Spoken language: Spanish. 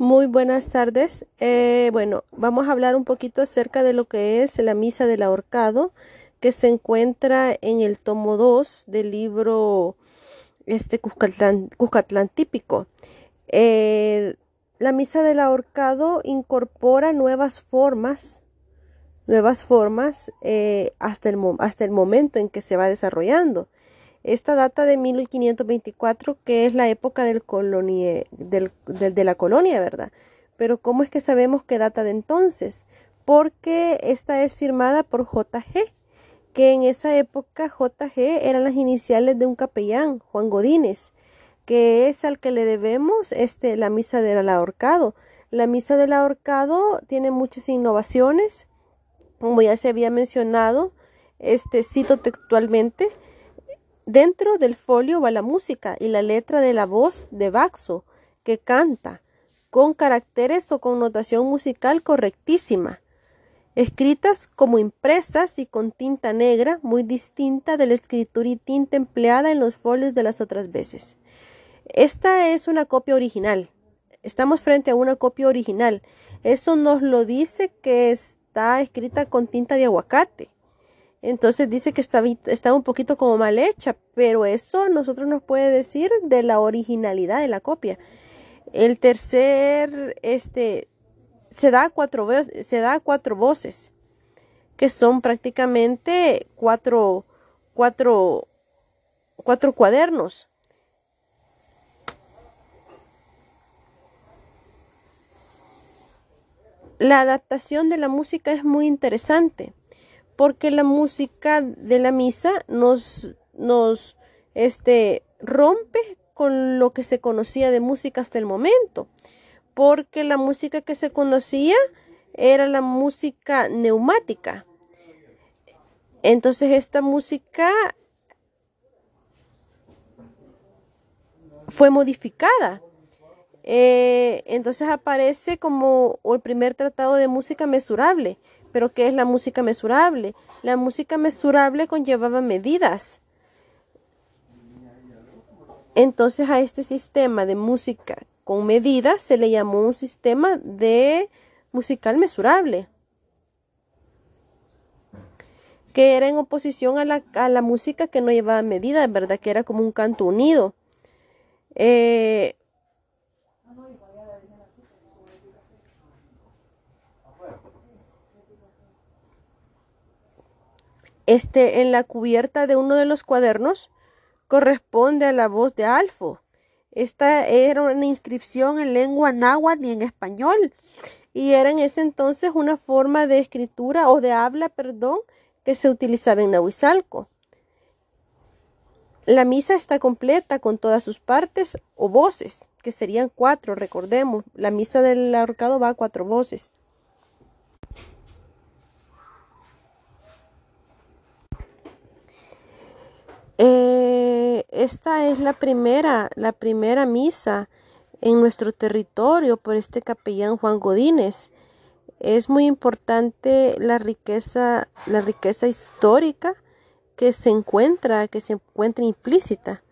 Muy buenas tardes. Eh, bueno, vamos a hablar un poquito acerca de lo que es la misa del ahorcado, que se encuentra en el tomo 2 del libro este Cuscatlán, típico. Eh, la misa del ahorcado incorpora nuevas formas, nuevas formas eh, hasta, el, hasta el momento en que se va desarrollando. Esta data de 1524, que es la época de la colonia, ¿verdad? Pero ¿cómo es que sabemos que data de entonces? Porque esta es firmada por JG, que en esa época JG eran las iniciales de un capellán, Juan Godínez, que es al que le debemos este, la misa del ahorcado. La misa del ahorcado tiene muchas innovaciones, como ya se había mencionado, este cito textualmente, Dentro del folio va la música y la letra de la voz de Baxo, que canta, con caracteres o connotación musical correctísima, escritas como impresas y con tinta negra, muy distinta de la escritura y tinta empleada en los folios de las otras veces. Esta es una copia original. Estamos frente a una copia original. Eso nos lo dice que está escrita con tinta de aguacate. Entonces dice que está, un poquito como mal hecha, pero eso nosotros nos puede decir de la originalidad de la copia. El tercer, este, se da cuatro, se da cuatro voces, que son prácticamente cuatro, cuatro, cuatro cuadernos. La adaptación de la música es muy interesante porque la música de la misa nos, nos este, rompe con lo que se conocía de música hasta el momento, porque la música que se conocía era la música neumática. Entonces esta música fue modificada. Eh, entonces aparece como el primer tratado de música mesurable, pero ¿qué es la música mesurable? La música mesurable conllevaba medidas. Entonces a este sistema de música con medidas se le llamó un sistema de musical mesurable, que era en oposición a la, a la música que no llevaba medidas, ¿verdad? Que era como un canto unido. Eh, Este, en la cubierta de uno de los cuadernos corresponde a la voz de Alfo. Esta era una inscripción en lengua náhuatl y en español y era en ese entonces una forma de escritura o de habla, perdón, que se utilizaba en Nahuizalco. La misa está completa con todas sus partes o voces, que serían cuatro, recordemos. La misa del ahorcado va a cuatro voces. Eh, esta es la primera, la primera misa en nuestro territorio por este capellán Juan Godínez. Es muy importante la riqueza, la riqueza histórica que se encuentra, que se encuentra implícita